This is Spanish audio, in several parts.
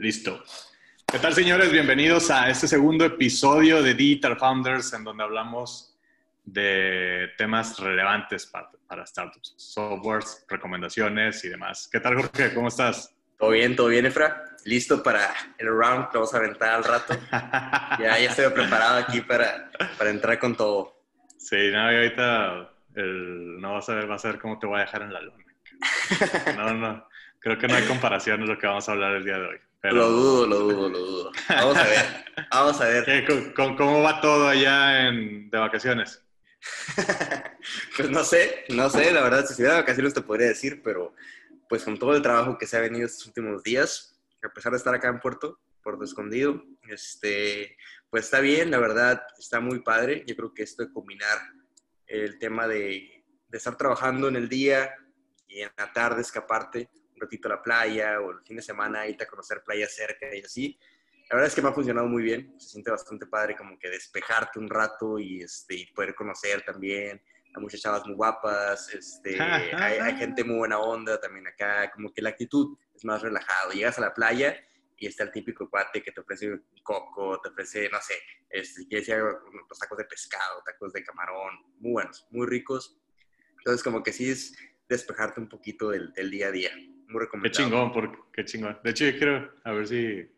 Listo. ¿Qué tal, señores? Bienvenidos a este segundo episodio de Digital Founders, en donde hablamos de temas relevantes para, para startups, softwares, recomendaciones y demás. ¿Qué tal, Jorge? ¿Cómo estás? Todo bien, todo bien, Efra. Listo para el round que vamos a aventar al rato. ya, ya estoy preparado aquí para, para entrar con todo. Sí, no, y ahorita el, no vas a ver, vas a ver cómo te voy a dejar en la lona. No, no, creo que no hay comparación en lo que vamos a hablar el día de hoy. Lo dudo, lo dudo, lo dudo. Vamos a ver, vamos a ver. ¿Qué, cómo, va todo allá en, de vacaciones? pues no sé, no sé, la verdad, si estuviera de vacaciones te podría decir, pero pues con todo el trabajo que se ha venido estos últimos días, a pesar de estar acá en Puerto, Puerto Escondido, este, pues está bien, la verdad, está muy padre. Yo creo que esto de combinar el tema de, de estar trabajando en el día y en la tarde escaparte ratito a la playa o el fin de semana irte a conocer playas cerca y así. La verdad es que me ha funcionado muy bien, se siente bastante padre como que despejarte un rato y, este, y poder conocer también. Hay muchas chavas muy guapas, este, hay, gente muy buena onda también acá, como que la actitud es más relajado. Llegas a la playa y está el típico cuate que te ofrece un coco, te ofrece, no sé, este, quieres decir los tacos de pescado, tacos de camarón, muy buenos, muy ricos. Entonces, como que sí es despejarte un poquito del, del día a día. Muy Qué chingón, porque, qué chingón. De hecho, yo quiero a ver si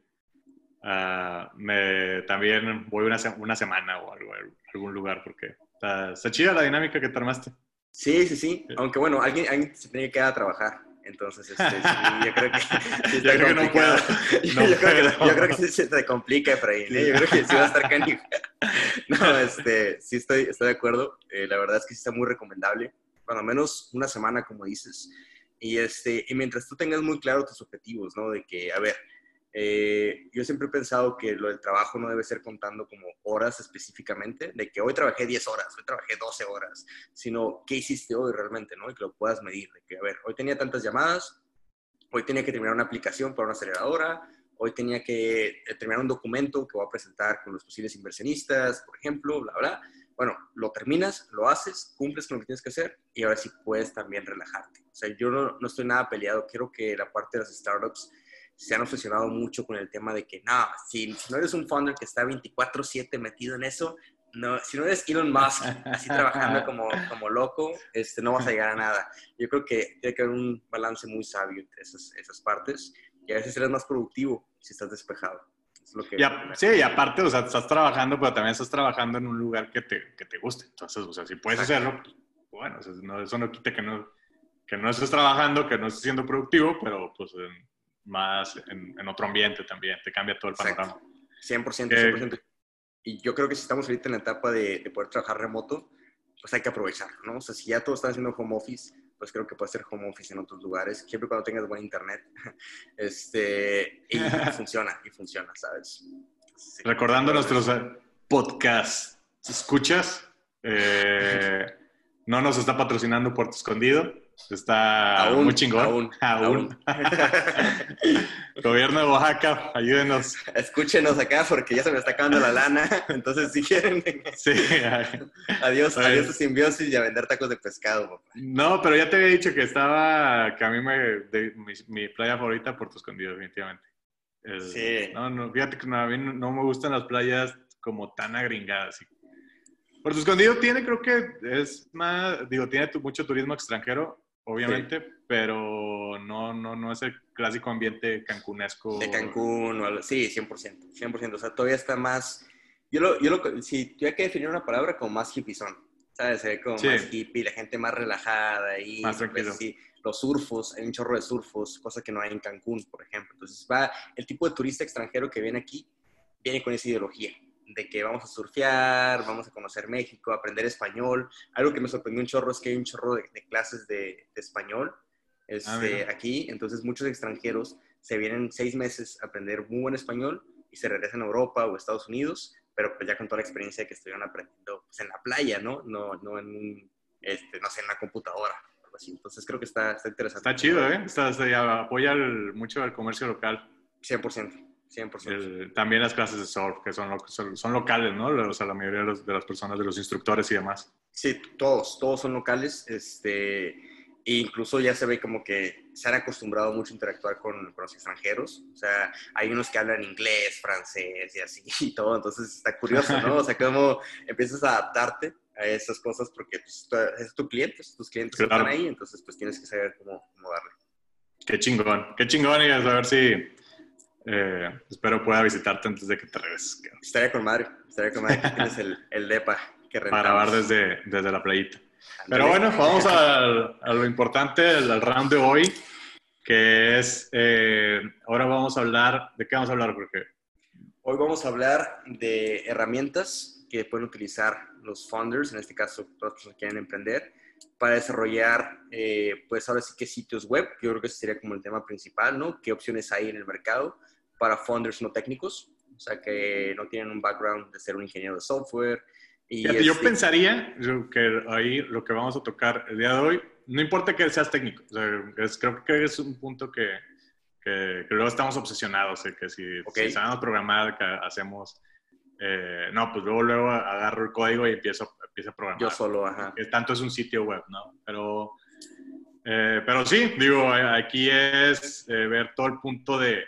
uh, me, también voy una, una semana o algo, a algún lugar, porque está, está, chida la dinámica que te armaste. Sí, sí, sí. Aunque bueno, alguien, alguien se tiene que quedar a trabajar. Entonces, este, sí, yo creo que, sí yo creo que no puedo. No yo, creo que, yo, creo que, sí se te complica, Efraín. ¿eh? Yo creo que sí va a estar canijo. No, este, sí estoy, estoy de acuerdo. Eh, la verdad es que sí está muy recomendable. Bueno, menos una semana, como dices. Y, este, y mientras tú tengas muy claro tus objetivos, ¿no? De que, a ver, eh, yo siempre he pensado que lo del trabajo no debe ser contando como horas específicamente, de que hoy trabajé 10 horas, hoy trabajé 12 horas, sino qué hiciste hoy realmente, ¿no? Y que lo puedas medir, de que, a ver, hoy tenía tantas llamadas, hoy tenía que terminar una aplicación para una aceleradora, hoy tenía que terminar un documento que voy a presentar con los posibles inversionistas, por ejemplo, bla, bla. Bueno, lo terminas, lo haces, cumples con lo que tienes que hacer y ahora sí puedes también relajarte. O sea, yo no, no estoy nada peleado. Quiero que la parte de las startups se han obsesionado mucho con el tema de que, no, si, no eres un founder que está 24/7 metido en eso, no, si no eres Elon Musk, así trabajando como, como loco, este, no vas a llegar a nada. Yo creo que tiene que haber un balance muy sabio entre esas, esas partes y a veces eres más productivo si estás despejado. Lo que sí, y aparte, o sea, estás trabajando, pero también estás trabajando en un lugar que te, que te guste. Entonces, o sea, si puedes hacerlo, pues, bueno, eso no, quita que no, que no estés trabajando, que no estés siendo productivo, pero pues más en, en, otro ambiente también, te cambia todo el panorama. 100%, 100%. Y yo creo que si estamos ahorita en la etapa de, de, poder trabajar remoto, pues hay que aprovecharlo, ¿no? O sea, si ya todos están haciendo home office, pues creo que puede ser home office en otros lugares, siempre cuando tengas buen internet. Este, y, funciona, y funciona, ¿sabes? Sí, Recordando nuestros eh, podcasts, ¿escuchas? Eh, no nos está patrocinando Puerto Escondido. Está muy chingón. Aún. Gobierno de Oaxaca, ayúdenos. Escúchenos acá porque ya se me está acabando la lana. Entonces, si quieren. Sí. adiós, adiós a simbiosis y a vender tacos de pescado, papá. No, pero ya te había dicho que estaba. que a mí me. mi, playa favorita, Puerto Escondido, definitivamente. sí. No, no, fíjate que a mí no me gustan las playas como tan agringadas. Puerto Escondido tiene, creo que es más, digo, tiene mucho turismo extranjero, obviamente, pero no, no, no es el clásico ambiente cancunesco. De Cancún o algo, sí, 100%, 100%, o sea, todavía está más, yo lo, yo lo, si tuviera que definir una palabra, como más hippie-son, ¿sabes? Se ve como más hippie, la gente más relajada y más tranquilo. sí, los surfos, hay un chorro de surfos, cosa que no hay en Cancún, por ejemplo. Entonces va, el tipo de turista extranjero que viene aquí, viene con esa ideología de que vamos a surfear, vamos a conocer México, aprender español. Algo que me sorprendió un chorro es que hay un chorro de, clases de, español este, ah, aquí, entonces muchos extranjeros se vienen seis meses a aprender muy buen español y se regresan a Europa o Estados Unidos, pero pues ya con toda la experiencia que estuvieron aprendiendo pues, en la playa, ¿no? No, no en un, este, no sé, en una computadora. Algo así. Entonces creo que está, está interesante. Está chido, ¿eh? Está, apoya mucho al comercio local. 100%. 100%. también las clases de surf, que son, son, locales, ¿no? O sea, la mayoría de, las personas, de los instructores y demás. Sí, todos, todos son locales. Este, E incluso ya se ve como que se han acostumbrado mucho a interactuar con, los extranjeros. O sea, hay unos que hablan inglés, francés y así y todo. Entonces está curioso, ¿no? O sea, cómo empiezas a adaptarte a esas cosas porque pues, es tu cliente, tus clientes están ahí, entonces pues tienes que saber cómo, cómo darle. Qué chingón, qué chingón y a ver si eh, espero pueda visitarte antes de que te regreses. Estaría con Mario, estaría con Mario, tienes el, el DEPA que rentamos. Para grabar desde, desde la playita. Pero bueno, vamos a lo importante, al round de hoy, que es, eh, ahora vamos a hablar, ¿de qué vamos a hablar, Jorge? Hoy vamos a hablar de herramientas que pueden utilizar los founders, en este caso todos los que quieren emprender, para desarrollar, eh, pues ahora sí que sitios web, yo creo que ese sería como el tema principal, ¿no? ¿Qué opciones hay en el mercado para founders no técnicos? O sea, que no tienen un background de ser un ingeniero de software, yo pensaría que ahí lo que vamos a tocar el día de hoy, no importa que seas técnico, creo que es un punto que, que, luego estamos obsesionados, que si, sabemos programar, que hacemos, eh, no, pues luego, luego agarro el código y empiezo, empiezo a programar. Yo solo, ajá. Que tanto es un sitio web, ¿no? Pero, eh, pero sí, digo, aquí es eh, ver todo el punto de,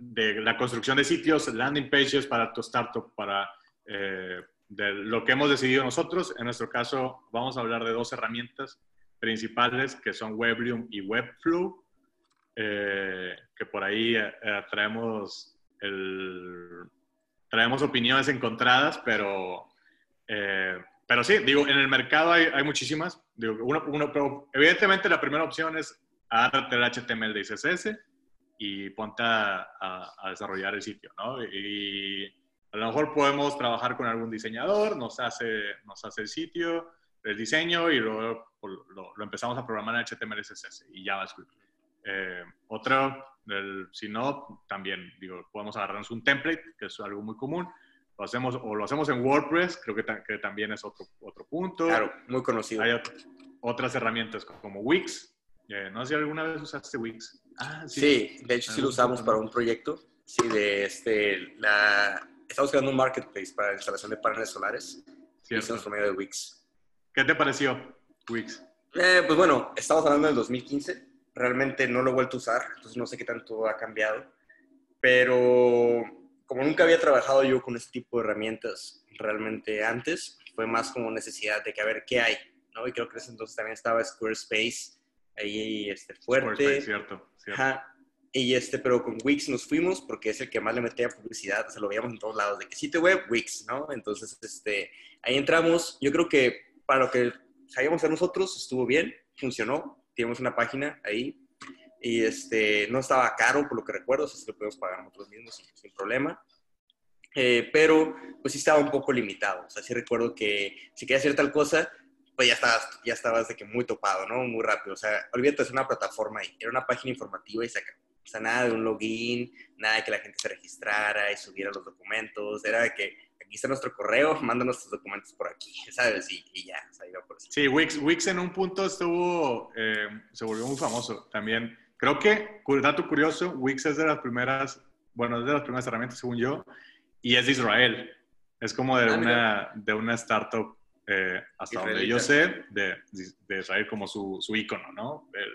de la construcción de sitios, landing pages para tu startup, para eh, de lo que hemos decidido nosotros. En nuestro caso, vamos a hablar de dos herramientas principales que son Weblium y Webflow, eh, que por ahí eh, traemos, el, traemos opiniones encontradas, pero, pero sí, digo, en el mercado hay, hay muchísimas. Digo, uno, uno, pero evidentemente la primera opción es agárrate el HTML de CSS y ponte a, a, desarrollar el sitio, ¿no? Y, a lo mejor podemos trabajar con algún diseñador, nos hace, nos hace el sitio, el diseño y luego pues, lo, lo empezamos a programar en HTML, CSS y JavaScript. Eh, otro, si no, también digo, podemos agarrarnos un template, que es algo muy común. Lo hacemos, o lo hacemos en WordPress, creo que, que también es otro, otro punto. Claro, muy conocido. Hay otras herramientas como Wix. Eh, no sé si alguna vez usaste Wix. Ah, sí. sí, de hecho sí lo usamos para un proyecto. Sí, de este, la, estamos creando un marketplace para la instalación de paneles solares. Sí, hicimos por medio de Wix. ¿Qué te pareció Wix? Eh, pues bueno, estamos hablando del 2015. Realmente no lo he vuelto a usar, entonces no sé qué tanto ha cambiado. Pero como nunca había trabajado yo con este tipo de herramientas realmente antes, fue más como necesidad de que a ver qué hay, ¿no? Y creo que ese entonces también estaba Squarespace ahí este, fuerte. Squarespace, cierto. cierto. Y este, pero con Wix nos fuimos porque es el que más le metía publicidad, o sea, lo veíamos en todos lados, de que sitio web, Wix, ¿no? Entonces, este, ahí entramos. Yo creo que para lo que sabíamos hacer nosotros estuvo bien, funcionó. Tenemos una página ahí y este, no estaba caro, por lo que recuerdo, o sea, lo podemos pagar nosotros mismos sin, problema. Eh, pero, pues sí estaba un poco limitado. O sea, sí recuerdo que si querías hacer tal cosa, pues ya estabas, ya estabas de que muy topado, ¿no? Muy rápido. O sea, olvídate, es una plataforma. Era una página informativa y se o sea, nada de un login, nada de que la gente se registrara y subiera los documentos. Era de que aquí está nuestro correo, mándanos tus documentos por aquí, ¿sabes? Y, y ya, o sea, iba por eso. Sí, Wix, Wix en un punto estuvo, eh, se volvió muy famoso también. Creo que, dato curioso, Wix es de las primeras, bueno, es de las primeras herramientas según yo, y es de Israel. Es como de, ah, una, de una startup, eh, hasta donde yo sé, de, de Israel como su, su icono, ¿no? El,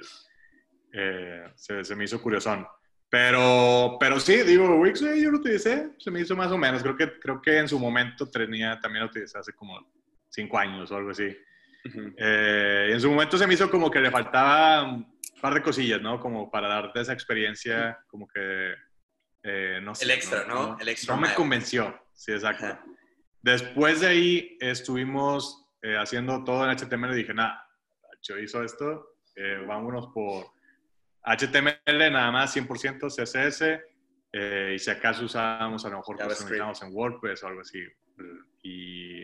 eh, se, me hizo curiosón. Pero, pero sí, digo, Wix yo lo utilicé, se me hizo más o menos. Creo que, creo que en su momento tenía, también lo utilicé hace como cinco años o algo así. Eh, en su momento se me hizo como que le faltaba un par de cosillas, ¿no? Como para darte esa experiencia, como que, eh, no sé. El extra, ¿no? El extra. No me convenció, sí, exacto. Después de ahí estuvimos haciendo todo en HTML y dije, nada, yo hizo esto, vámonos por HTML nada más 100% CSS eh, y si acaso usábamos a lo mejor personalizamos en WordPress o algo así. Y,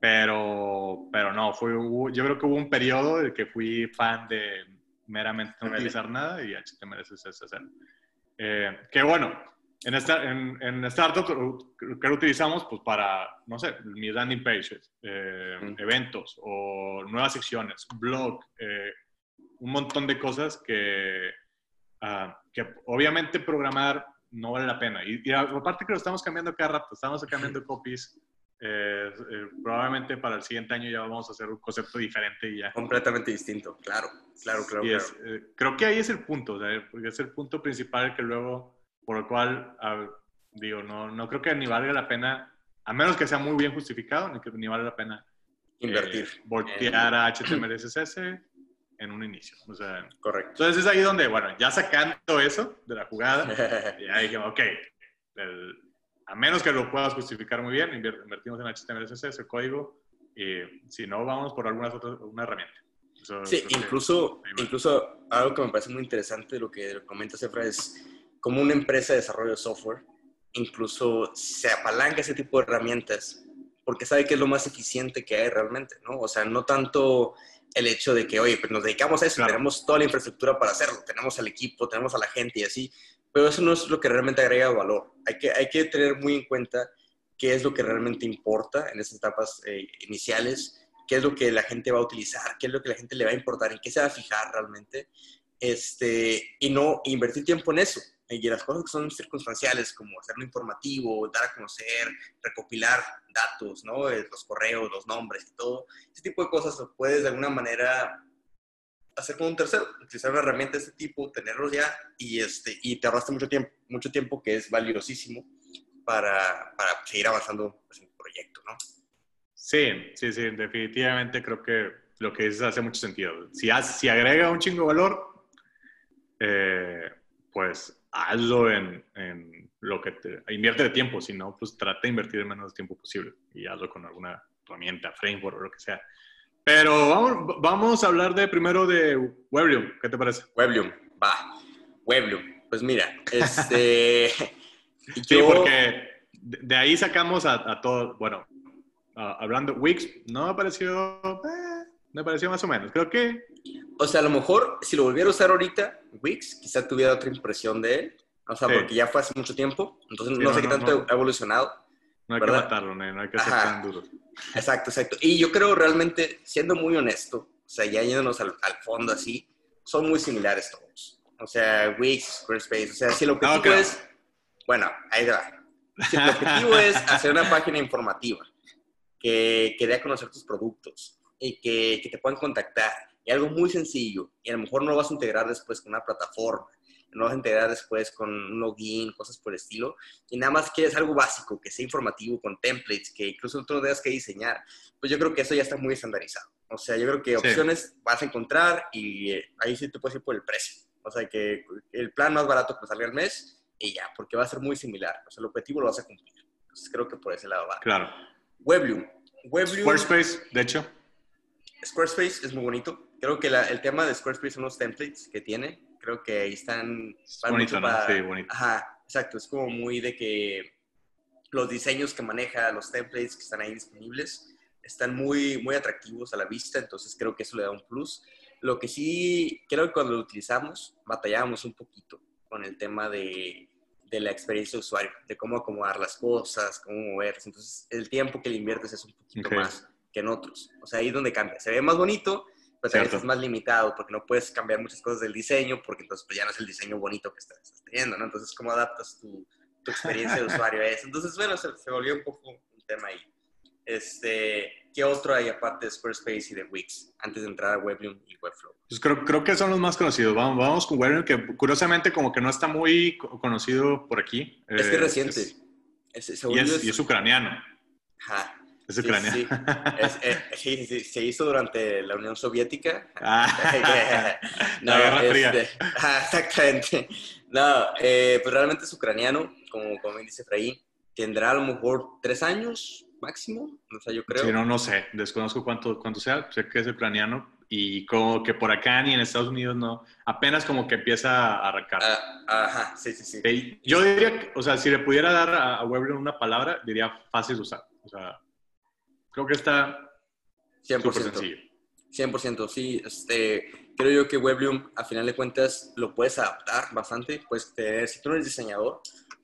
pero, pero no, fue, yo creo que hubo un periodo en que fui fan de meramente no utilizar nada y HTML, CSS, eh, que bueno, en, esta, en, en Startup que lo utilizamos pues para, no sé, mis landing pages, eh, eventos o nuevas secciones, blog, eh, un montón de cosas que, ah, que obviamente programar no vale la pena. Y, aparte que lo estamos cambiando cada rato, estamos cambiando copies eh, eh, probablemente para el siguiente año ya vamos a hacer un concepto diferente y ya. Completamente distinto, claro, claro, claro. claro. Eh, creo que ahí es el punto, porque es el punto principal que luego, por el cual, digo, no, no creo que ni valga la pena, a menos que sea muy bien justificado, ni que ni vale la pena invertir. voltear a HTML CSS en un inicio. O sea, Correcto. Entonces es ahí donde, bueno, ya sacando eso de la jugada, ya dije, ok, el, a menos que lo puedas justificar muy bien, invertimos en HTML, CSS, el código, y si no, vamos por alguna otra una herramienta. sí, incluso, incluso algo que me parece muy interesante de lo que comenta Cefra es como una empresa de desarrollo de software, incluso se apalanca ese tipo de herramientas porque sabe que es lo más eficiente que hay realmente, ¿no? O sea, no tanto el hecho de que, oye, pues nos dedicamos a eso, tenemos toda la infraestructura para hacerlo, tenemos al equipo, tenemos a la gente y así, pero eso no es lo que realmente agrega valor. Hay que, hay que tener muy en cuenta qué es lo que realmente importa en esas etapas eh, iniciales, qué es lo que la gente va a utilizar, qué es lo que la gente le va a importar, en qué se va a fijar realmente, este, y no invertir tiempo en eso. Y las cosas que son circunstanciales, como hacerlo informativo, dar a conocer, recopilar datos, ¿no? Eh, los correos, los nombres y todo, ese tipo de cosas lo puedes de alguna manera hacer con un tercero, utilizar una herramienta de este tipo, tenerlos ya y, este, y te ahorraste mucho tiempo, mucho tiempo que es valiosísimo para, para seguir avanzando pues, en tu proyecto, ¿no? Sí, sí, sí, definitivamente creo que lo que dices hace mucho sentido. Si, si agrega un chingo valor, eh, pues hazlo en, en, lo que te invierte de tiempo, si no, pues trata de invertir el menos tiempo posible y hazlo con alguna herramienta, framework o lo que sea. Pero vamos, vamos a hablar de primero de Weblium. ¿Qué te parece? Weblium, va. Weblium. Pues mira, este. sí, porque de ahí sacamos a, a todo. Bueno, hablando Wix, no me pareció. Eh, me pareció más o menos. Creo que. O sea, a lo mejor si lo volviera a usar ahorita, Wix, quizá tuviera otra impresión de él. O sea, porque ya fue hace mucho tiempo. Entonces no, sé qué tanto ha evolucionado. No hay que matarlo, no hay que ser tan duro. Exacto, exacto. Y yo creo realmente, siendo muy honesto, o sea, ya yéndonos al, fondo así, son muy similares todos. O sea, Wix, Squarespace, o sea, si el objetivo es, bueno, ahí va. Si el objetivo es hacer una página informativa que, que dé a conocer tus productos y que, que te puedan contactar, y algo muy sencillo, y a lo mejor no lo vas a integrar después con una plataforma, no vas a integrar después con un login, cosas por el estilo, y nada más quieres algo básico, que sea informativo, con templates, que incluso tú no tengas que diseñar, pues yo creo que eso ya está muy estandarizado. O sea, yo creo que opciones vas a encontrar y eh, ahí sí te puedes ir por el precio. O sea, que el plan más barato que salga al mes y ya, porque va a ser muy similar. O sea, el objetivo lo vas a cumplir. Entonces creo que por ese lado va. Claro. Weblium. Weblium Squarespace, de hecho. Squarespace es muy bonito. Creo que el tema de Squarespace son los templates que tiene creo que ahí están... bonito, ¿no? Sí, bonito. Ajá, exacto, es como muy de que los diseños que maneja, los templates que están ahí disponibles, están muy, muy atractivos a la vista, entonces creo que eso le da un plus. Lo que sí, creo que cuando lo utilizamos, batallábamos un poquito con el tema de, de la experiencia de usuario, de cómo acomodar las cosas, cómo moverse. Entonces, el tiempo que le inviertes es un poquito más que en otros. O sea, ahí es donde cambia. Se ve más bonito, pues a es más limitado porque no puedes cambiar muchas cosas del diseño porque entonces pues, ya no es el diseño bonito que estás, teniendo, ¿no? Entonces, ¿cómo adaptas tu, tu experiencia de usuario a eso? Entonces, bueno, se, volvió un poco un tema ahí. Este, ¿Qué otro hay aparte de Squarespace y de Wix antes de entrar a Weblium y Webflow? Pues creo, creo que son los más conocidos. Vamos, vamos con Weblium, que curiosamente como que no está muy conocido por aquí. Es que es reciente. Es, y, es, y es ucraniano. Ajá. Es ucraniano. Eh, sí, sí, se hizo durante la Unión Soviética. Ah. no, la Guerra Fría. Este, exactamente. No, eh, pues realmente es ucraniano, como, como dice Efraín. Tendrá a lo mejor tres años máximo, o sea, yo creo. Sí, no, no sé, desconozco cuánto, cuánto sea, sé que es ucraniano y como que por acá ni en Estados Unidos no, apenas como que empieza a arrancar. Ah, ajá, sí, sí, sí. Yo diría, o sea, si le pudiera dar a, a una palabra, diría fácil de usar. O sea, Creo que está 100%. sencillo. 100%, sí. Este, creo yo que Weblium, a final de cuentas, lo puedes adaptar bastante. Puedes tener, si tú no eres diseñador,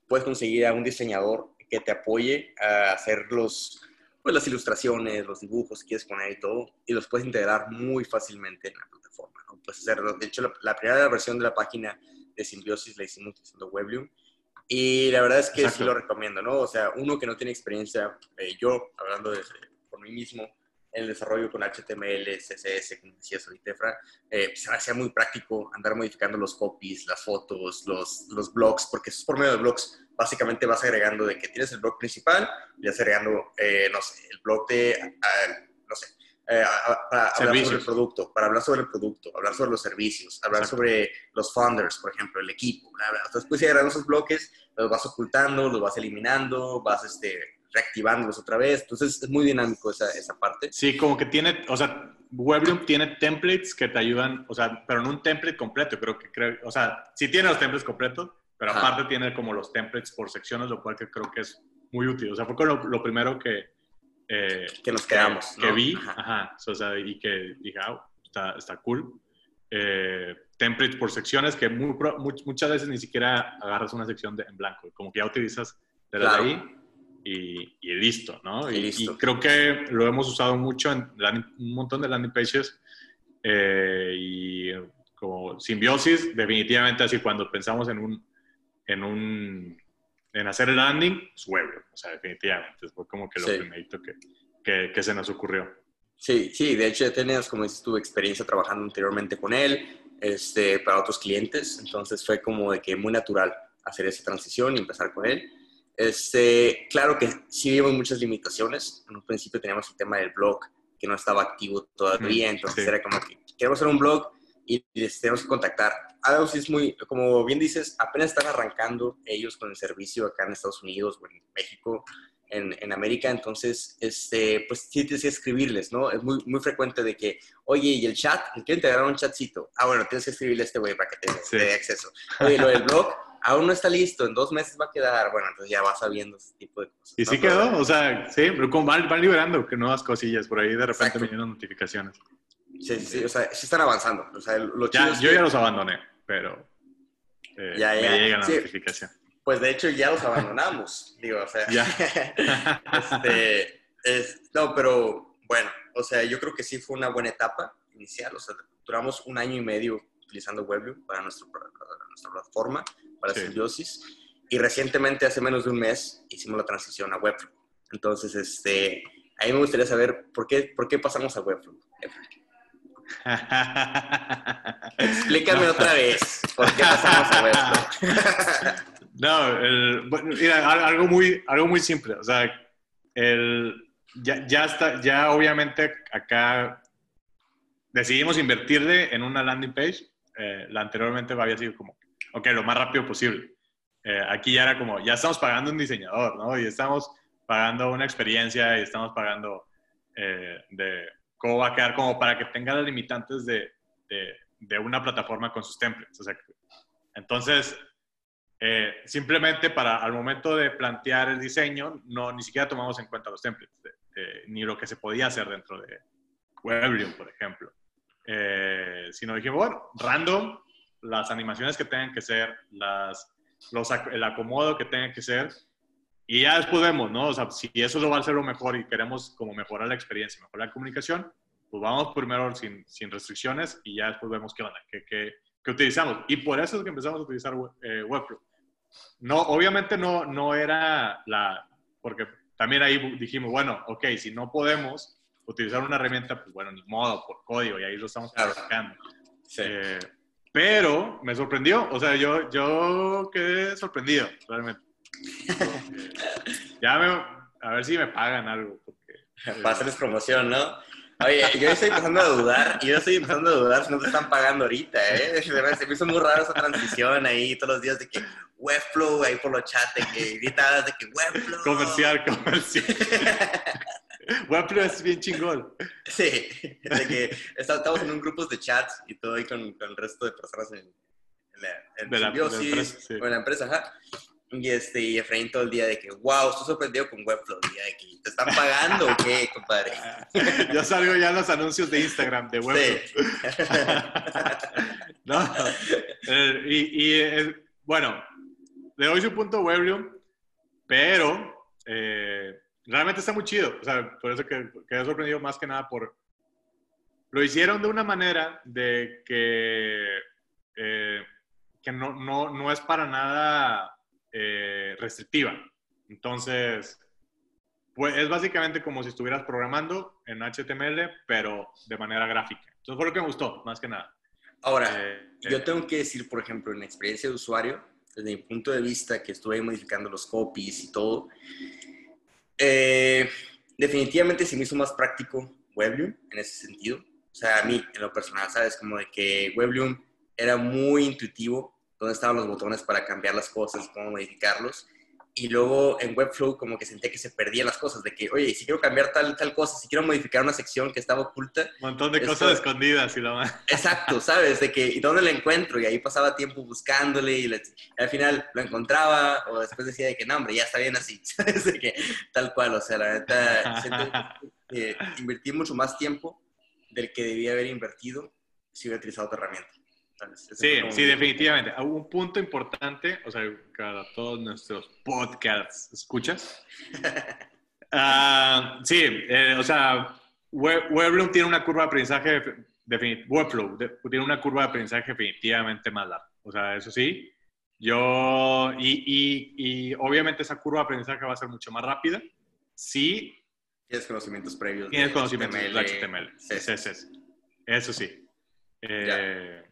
puedes conseguir a un diseñador que te apoye a hacer los, pues, las ilustraciones, los dibujos que quieres poner y todo, y los puedes integrar muy fácilmente en la plataforma. ¿no? Puedes hacerlo. De hecho, la, primera versión de la página de Symbiosis la hicimos utilizando Weblium Y la verdad es que sí lo recomiendo, ¿no? O sea, uno que no tiene experiencia, eh, yo, hablando de, mí mismo, en el desarrollo con HTML, CSS, como decías ahorita, Efra, eh, se me hacía muy práctico andar modificando los copies, las fotos, los, los blogs, porque eso es por medio de blogs. Básicamente vas agregando de que tienes el blog principal y vas agregando, eh, no sé, el blog de, no sé, eh, para hablar sobre el producto, para hablar sobre el producto, hablar sobre los servicios, hablar sobre los founders, por ejemplo, el equipo. Entonces, pues, agregando esos bloques, los vas ocultando, los vas eliminando, vas este, reactivándolos otra vez. Entonces, es muy dinámico esa, esa parte. Sí, como que tiene, o sea, Webrium tiene templates que te ayudan, o sea, pero no un template completo, creo que, creo, o sea, sí tiene los templates completos, pero aparte tiene como los templates por secciones, lo cual que creo que es muy útil. O sea, fue lo, lo primero que, eh, que nos quedamos. Que, vi, ajá. o sea, y que dije, ah, está, está cool. Eh, templates por secciones que muchas veces ni siquiera agarras una sección de, en blanco, como que ya utilizas desde ahí y, y, listo, ¿no? Y, creo que lo hemos usado mucho en un montón de landing pages eh, y como simbiosis, definitivamente así cuando pensamos en un, en un en hacer el landing, es web, o sea, definitivamente, fue como que lo primerito que, que, se nos ocurrió. Sí, sí, de hecho ya tenías, como dices tu experiencia trabajando anteriormente con él, este, para otros clientes, entonces fue como de que muy natural hacer esa transición y empezar con él. Este, claro que sí vimos muchas limitaciones, en un principio teníamos el tema del blog que no estaba activo todavía, mm, entonces era como que queremos hacer un blog y les tenemos que contactar sí es muy, como bien dices, apenas están arrancando ellos con el servicio acá en Estados Unidos o en México, en, en, América, entonces, este, pues sí tienes que escribirles, ¿no? Es muy, muy frecuente de que, oye, ¿y el chat? ¿Quieren te un chatcito? Ah, bueno, tienes que escribirle a este güey para que te, dé acceso. Oye, lo del blog, aún no está listo, en dos meses va a quedar, bueno, entonces ya vas sabiendo ese tipo de cosas. Y sí quedó, o sea, sí, pero como van, van liberando que nuevas cosillas, por ahí de repente vienen notificaciones. Sí, sí, sí, o sea, sí están avanzando. O sea, lo ya, yo ya los abandoné pero eh, ya, ya. me llega la notificación. Pues de hecho ya los abandonamos, digo, o sea. este, no, pero bueno, o sea, yo creo que sí fue una buena etapa inicial, o sea, duramos un año y medio utilizando WebView para, nuestro, nuestra plataforma, para sí. Symbiosis, y recientemente, hace menos de un mes, hicimos la transición a WebView. Entonces, este, a mí me gustaría saber por qué, por qué pasamos a WebView. Explícame otra vez, ¿por qué pasamos a esto? no, mira, algo muy, algo muy simple, o sea, el, ya, ya, está, ya obviamente acá decidimos invertirle en una landing page, eh, la anteriormente había sido como, ok, lo más rápido posible. Eh, aquí ya era como, ya estamos pagando un diseñador, ¿no? Y estamos pagando una experiencia y estamos pagando eh, de cómo va a quedar como para que tenga las limitantes de, de, una plataforma con sus templates. O sea, entonces, eh, simplemente para al momento de plantear el diseño, no, ni siquiera tomamos en cuenta los templates, ni lo que se podía hacer dentro de Webrium, por ejemplo. Eh, sino dijimos, bueno, random, las animaciones que tengan que ser, las, los, el acomodo que tengan que ser, y ya después vemos, ¿no? O sea, si eso lo va a hacer lo mejor y queremos como mejorar la experiencia, mejorar la comunicación, pues vamos primero sin, sin restricciones y ya después vemos qué onda, qué, qué, qué utilizamos. Y por eso es que empezamos a utilizar eh, Webflow. No, obviamente no, no era la, porque también ahí dijimos, bueno, ok, si no podemos utilizar una herramienta, pues bueno, ni modo, por código, y ahí lo estamos practicando. Sí. Eh, pero me sorprendió, o sea, yo, yo quedé sorprendido, realmente. ya me, a ver si me pagan algo. Porque, Para hacerles promoción, ¿no? Oye, yo estoy empezando a dudar, yo estoy empezando a dudar si no te están pagando ahorita, ¿eh? Se me hizo muy raro esa transición ahí todos los días de que Webflow, ahí por los chats, de que gritabas de que Webflow. Comercial, comercial. Webflow es bien chingón. Sí, de que estamos en un grupo de chats y todo ahí con, con el resto de personas en, la, en de la, empresa, sí. en la empresa, ajá. Y, este, y Efraín todo el día de que, wow, estoy sorprendido con Webflow. Y de que, ¿te están pagando o qué, compadre? Yo salgo ya en los anuncios de Instagram de Webflow. Sí. no, eh, y, y eh, bueno, le doy su punto a Webflow, pero eh, realmente está muy chido. O sea, por eso que quedé sorprendido más que nada por... Lo hicieron de una manera de que, que no, no, no es para nada eh, restrictiva. Entonces, pues es básicamente como si estuvieras programando en HTML, pero de manera gráfica. Entonces fue lo que me gustó, más que nada. Ahora, eh, yo tengo que decir, por ejemplo, en experiencia de usuario, desde mi punto de vista, que estuve modificando los copies y todo, eh, definitivamente se me hizo más práctico WebView en ese sentido. O sea, a mí, en lo personal, ¿sabes? Como de que WebView era muy intuitivo, dónde estaban los botones para cambiar las cosas, cómo modificarlos y luego en Webflow como que sentía que se perdían las cosas, de que, oye, si quiero cambiar tal, tal cosa, si quiero modificar una sección que estaba oculta. Un montón de cosas escondidas y lo más. Exacto, ¿sabes? De que, ¿y dónde la encuentro? Y ahí pasaba tiempo buscándole y, al final lo encontraba o después decía de que, no, hombre, ya está bien así, ¿sabes? De que tal cual, o sea, la neta, siento que invertí mucho más tiempo del que debía haber invertido si hubiera utilizado otra herramienta. Sí, sí, definitivamente. Un punto importante, o sea, para todos nuestros podcasts, ¿escuchas? Ah, sí, eh, o sea, Webflow tiene una curva de aprendizaje, Webflow tiene una curva de aprendizaje definitivamente más larga. O sea, eso sí, yo, y, y, y, obviamente esa curva de aprendizaje va a ser mucho más rápida si... Tienes conocimientos previos. Tienes conocimientos de HTML. Sí. Eso sí. Eh,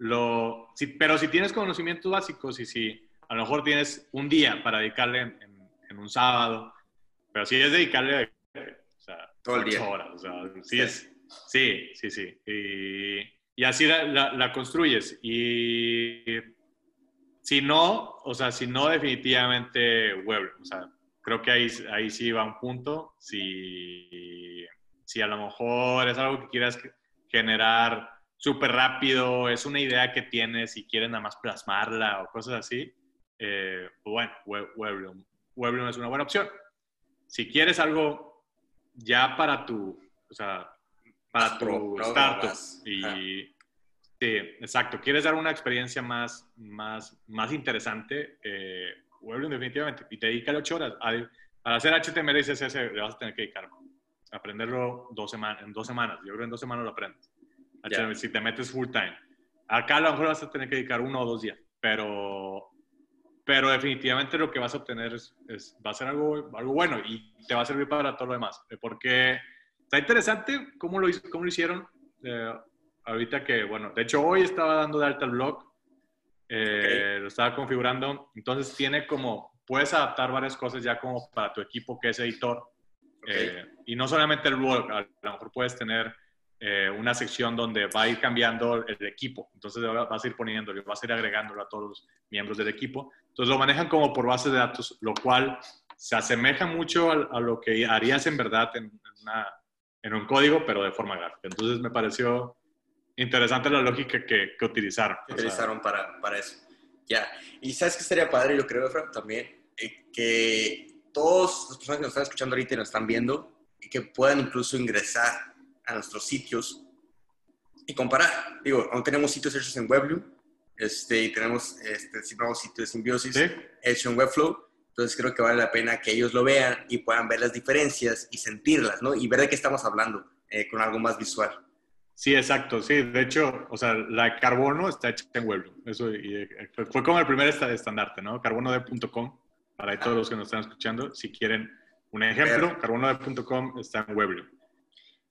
lo, pero si tienes conocimientos básicos y si a lo mejor tienes un día para dedicarle en, un sábado, pero si es dedicarle o sea, todo el día. horas, o sea, sí, Es, sí, sí, sí. Y, así la, la, construyes. Y si no, o sea, si no, definitivamente web. O sea, creo que ahí, ahí sí va un punto. Si, si a lo mejor es algo que quieras generar súper rápido, es una idea que tienes y quieres nada más plasmarla o cosas así, eh, pues bueno, Webloom, es una buena opción. Si quieres algo ya para tu, o sea, para tu startup y... Sí, exacto. ¿Quieres dar una experiencia más, más, más interesante? Eh, definitivamente. Y te dedica ocho horas. Para hacer HTML y CSS le vas a tener que dedicar. Aprenderlo dos semanas, en dos semanas. Yo creo que en dos semanas lo aprendes si te metes full time. Acá a lo mejor vas a tener que dedicar uno o dos días, pero, pero definitivamente lo que vas a obtener es, va a ser algo, algo bueno y te va a servir para todo lo demás. Porque está interesante cómo lo, cómo lo hicieron. Eh, ahorita que, bueno, de hecho hoy estaba dando de alta el blog, eh, lo estaba configurando, entonces tiene como, puedes adaptar varias cosas ya como para tu equipo que es editor. Eh, y no solamente el blog, a lo mejor puedes tener eh, una sección donde va a ir cambiando el equipo. Entonces vas a ir poniéndolo, vas a ir agregándolo a todos los miembros del equipo. Entonces lo manejan como por base de datos, lo cual se asemeja mucho a, lo que harías en verdad en, un código, pero de forma gráfica. Entonces me pareció interesante la lógica que, utilizaron. utilizaron para, para, eso. Ya. Y sabes que estaría padre, yo creo, Efra, también, eh, que todos las personas que nos están escuchando ahorita y nos están viendo, que puedan incluso ingresar a nuestros sitios y comparar. Digo, aún tenemos sitios hechos en WebView este, y tenemos este sitio de Symbiosis hecho en Webflow. Entonces creo que vale la pena que ellos lo vean y puedan ver las diferencias y sentirlas, ¿no? Y ver de qué estamos hablando eh, con algo más visual. Sí, exacto. Sí, de hecho, o sea, la carbono está hecha en WebView. Eso y, eh, fue como el primer estandarte, ¿no? Carbonode.com, para todos los que nos están escuchando, si quieren un ejemplo, carbonode.com está en WebView.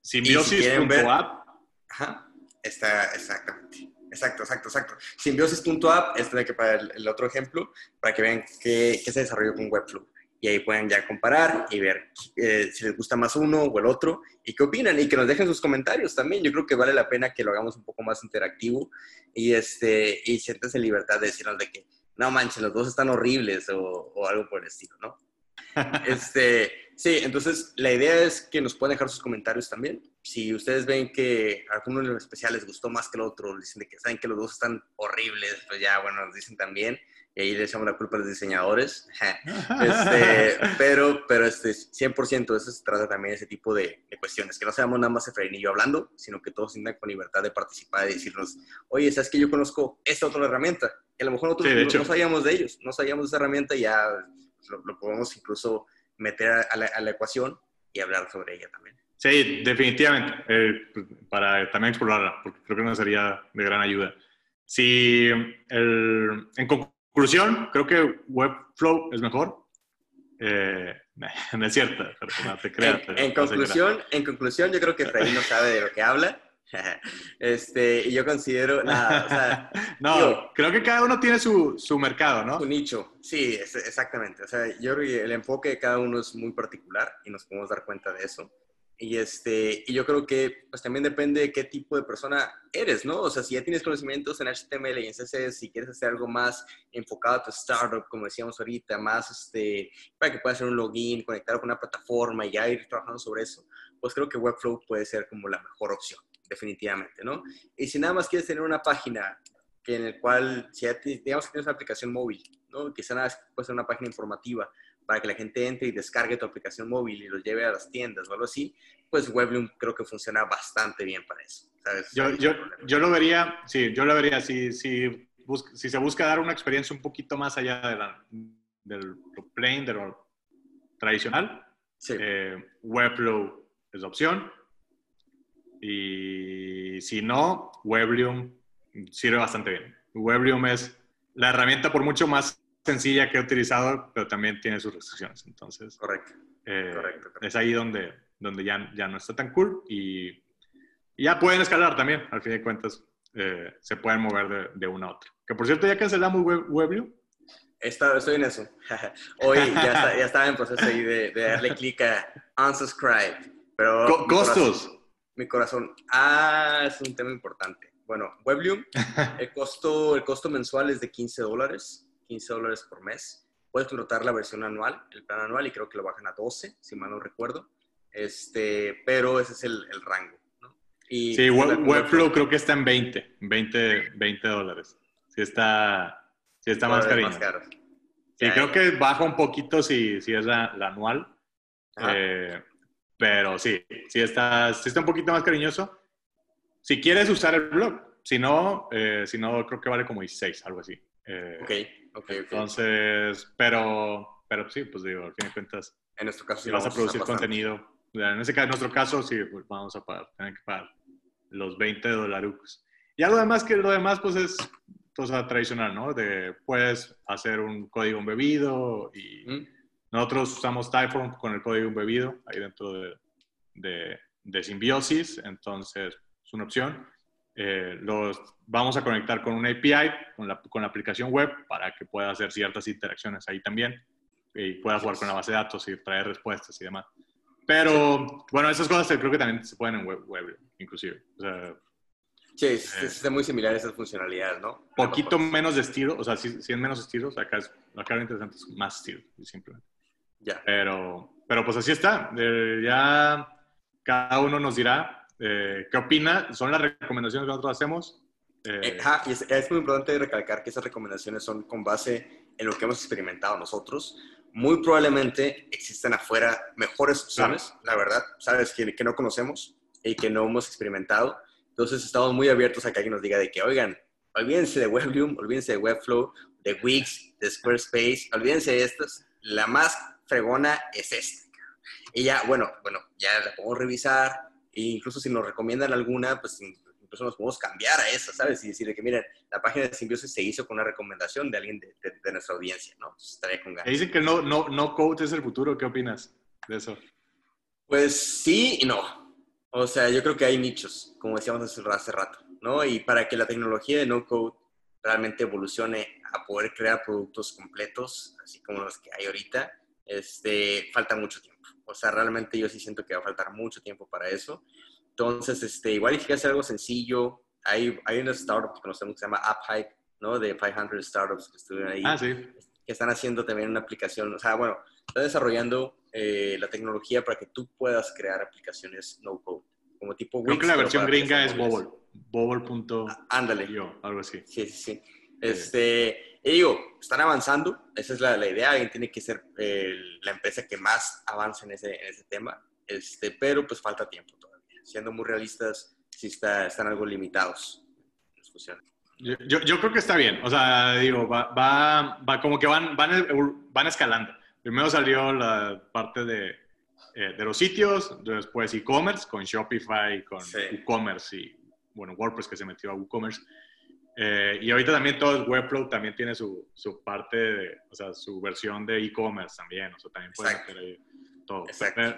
Simbiosis.app. Ajá, está exactamente. Exacto, exacto, exacto. Simbiosis.app es de que para el, otro ejemplo, para que vean qué, qué, se desarrolló con Webflow. Y ahí pueden ya comparar y ver eh, si les gusta más uno o el otro y qué opinan y que nos dejen sus comentarios también. Yo creo que vale la pena que lo hagamos un poco más interactivo y, este, y siéntanse en libertad de decirnos de que no manches, los dos están horribles o, o algo por el estilo, ¿no? Este, sí, entonces la idea es que nos puedan dejar sus comentarios también. Si ustedes ven que alguno de los especiales gustó más que el otro, dicen que saben que los dos están horribles, pues ya, bueno, nos dicen también. Y ahí le echamos la culpa a los diseñadores. este, pero, pero este, 100% eso se trata también de ese tipo de, cuestiones. Que no seamos nada más Efraín y yo hablando, sino que todos tengan con libertad de participar y decirnos, oye, ¿sabes que yo conozco esta otra herramienta? Que a lo mejor nosotros no, sabíamos de ellos, no sabíamos de esa herramienta y ya lo, podemos incluso meter a la, ecuación y hablar sobre ella también. Sí, definitivamente, eh, para también explorarla, porque creo que nos sería de gran ayuda. Si el, en conclusión, creo que Webflow es mejor. Eh, no es cierto, no te creas. En, conclusión, en conclusión, yo creo que Freddy no sabe de lo que habla. Este, y yo considero, nada, no, creo que cada uno tiene su, su, mercado, ¿no? Su nicho, sí, exactamente. O sea, yo creo que el enfoque de cada uno es muy particular y nos podemos dar cuenta de eso. Y, este, y yo creo que pues también depende de qué tipo de persona eres, ¿no? O sea, si ya tienes conocimientos en HTML y en CSS, si quieres hacer algo más enfocado a tu startup, como decíamos ahorita, más este, para que puedas hacer un login, conectar con una plataforma y ya ir trabajando sobre eso, pues creo que Webflow puede ser como la mejor opción, definitivamente, ¿no? Y si nada más quieres tener una página que en el cual, si ya digamos que tienes una aplicación móvil, ¿no? Quizá nada más puede ser una página informativa, para que la gente entre y descargue tu aplicación móvil y lo lleve a las tiendas o algo así, pues Webloom creo que funciona bastante bien para eso. Yo, yo, yo, lo vería, sí, yo lo vería, si, si, si se busca dar una experiencia un poquito más allá de la, del plain, de lo tradicional, sí. eh, Webflow es la opción. Y si no, Weblium sirve bastante bien. Weblium es la herramienta por mucho más sencilla que he utilizado, pero también tiene sus restricciones. Entonces, correcto. Eh, es ahí donde, donde ya, ya no está tan cool y, ya pueden escalar también, al fin de cuentas, eh, se pueden mover de, de, una a otra. Que por cierto, ya cancelamos Web, WebView. estoy en eso. Hoy ya, está, ya, estaba en proceso ahí de, darle clic a unsubscribe. Pero ¿Costos? Mi corazón, ah, es un tema importante. Bueno, WebView, el costo, el costo mensual es de 15 dólares. 15 dólares por mes. Puedes contratar la versión anual, el plan anual, y creo que lo bajan a 12, si mal no recuerdo. Este, pero ese es el, el rango. ¿no? Y sí, Webflow creo que está en 20, 20, 20 dólares. Sí está, sí está más, caro. Sí, creo que baja un poquito si, si es la, la anual. Eh, pero sí, sí está, sí está un poquito más cariñoso. Si quieres usar el blog, si no, eh, si no creo que vale como 16, algo así. Eh, ok. Entonces, pero, pero sí, pues digo, al fin de cuentas, en nuestro caso, si vas a producir contenido, en ese caso, en nuestro caso, sí, pues vamos a pagar, tener que pagar los 20 dólares. Y algo demás que lo demás, pues es cosa tradicional, ¿no? De, puedes hacer un código embebido y nosotros usamos Typeform con el código embebido ahí dentro de, de, de Symbiosis, entonces es una opción. Eh, los vamos a conectar con una API, con la, con la, aplicación web, para que pueda hacer ciertas interacciones ahí también y pueda jugar con la base de datos y traer respuestas y demás. Pero, bueno, esas cosas creo que también se pueden en web, web inclusive. O sea, sí, es, eh, muy similar a esas funcionalidades, ¿no? Poquito menos de estilo, o sea, si, si es menos estilos, acá, es, acá lo interesante es más estilo, simplemente. Ya. Pero, pero pues así está. Eh, ya cada uno nos dirá eh, ¿Qué opina? ¿Son las recomendaciones que nosotros hacemos? Eh, eh, y es, muy importante recalcar que esas recomendaciones son con base en lo que hemos experimentado nosotros. Muy probablemente existen afuera mejores opciones, la verdad, sabes, que, que no conocemos y que no hemos experimentado. Entonces estamos muy abiertos a que alguien nos diga de que, oigan, olvídense de WebView, olvídense de Webflow, de Wix, de Squarespace, olvídense de estas. La más fregona es esta. Y ya, bueno, bueno, ya la podemos revisar, e incluso si nos recomiendan alguna, pues incluso nos podemos cambiar a esa, ¿sabes? Y decirle que, miren, la página de Simbiosis se hizo con una recomendación de alguien de, de, nuestra audiencia, ¿no? Pues estaría con ganas. dicen que no, no, no code es el futuro, ¿qué opinas de eso? Pues sí y no. O sea, yo creo que hay nichos, como decíamos hace rato, ¿no? Y para que la tecnología de no code realmente evolucione a poder crear productos completos, así como los que hay ahorita, este, falta mucho tiempo. O sea, realmente yo sí siento que va a faltar mucho tiempo para eso. Entonces, este, igual que hacer algo sencillo. Hay, hay una startup que conocemos que se llama AppHype, ¿no? De 500 startups que estuvieron ahí. Ah, sí. Que están haciendo también una aplicación. O sea, bueno, están desarrollando eh, la tecnología para que tú puedas crear aplicaciones no-code. Como tipo Wix, Creo que la versión gringa es Bobble. Bobble.io, ah, ándale. algo así. Sí, sí, sí. Este, y digo, están avanzando, esa es la, la idea, alguien tiene que ser eh, la empresa que más avance en ese, en ese tema, este, pero pues falta tiempo todavía. Siendo muy realistas, sí está, están algo limitados Yo, yo, creo que está bien, o sea, digo, va, va, va como que van, van, van escalando. Primero salió la parte de, eh, de los sitios, después e-commerce con Shopify, con WooCommerce y, bueno, WordPress que se metió a WooCommerce. Eh, y ahorita también todo el Webflow también tiene su, su parte, de, o sea, su versión de e-commerce también. O sea, también puedes Exacto. ahí todo. Exacto. Eh,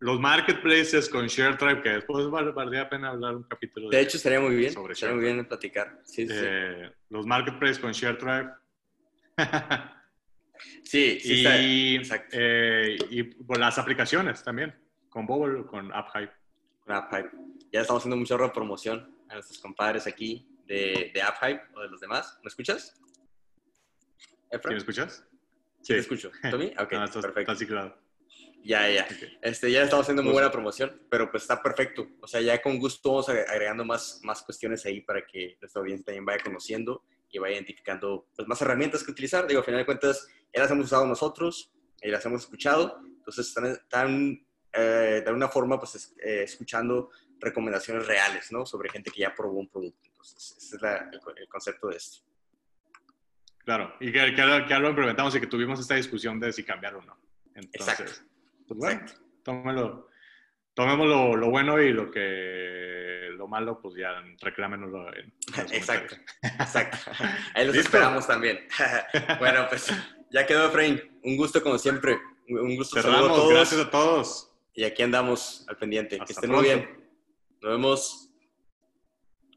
los marketplaces con ShareTribe, que después val- valdría la pena hablar un capítulo De hecho, estaría muy bien. sobre Estaría muy bien platicar. Sí, sí. sí. eh, los marketplaces con ShareTribe. Sí, sí, está- y, exacto. eh, y pues, las aplicaciones también, con Bubble, con AppHype. con AppHype. Ya estamos haciendo mucha de promoción a nuestros compadres aquí de, de AppHype o de los demás. ¿Me escuchas? ¿Sí Efra? me escuchas? Sí, te escucho. ¿Tommy? Ok, Ah, estás, perfecto. estás ciclado. Ya, ya. Este, ya estamos haciendo muy buena promoción, pero pues está perfecto. O sea, ya con gusto vamos agre- agregando más, más cuestiones ahí para que nuestra audiencia también vaya conociendo y vaya identificando pues, más herramientas que utilizar. Digo, al final de cuentas, ya las hemos usado nosotros y las hemos escuchado. Entonces, están, están, eh, de alguna forma pues, es- eh, escuchando recomendaciones reales, ¿no? Sobre gente que ya probó un producto. Entonces, ese es la- el, co- el concepto de esto. Claro, y que, que, algo- que algo implementamos y que tuvimos esta discusión de si cambiar o no. Entonces, Exacto. pues bueno, Exacto. tómelo, tomemos lo, lo bueno y lo que lo malo, pues ya reclámenoslo Exacto. Exacto. Ahí los Listo. esperamos también. bueno, pues ya quedó, Efraín. Un gusto como siempre. Un gusto a Cerramos, todos. gracias a todos. Y aquí andamos al pendiente. Hasta que estén muy bien. Nos vemos.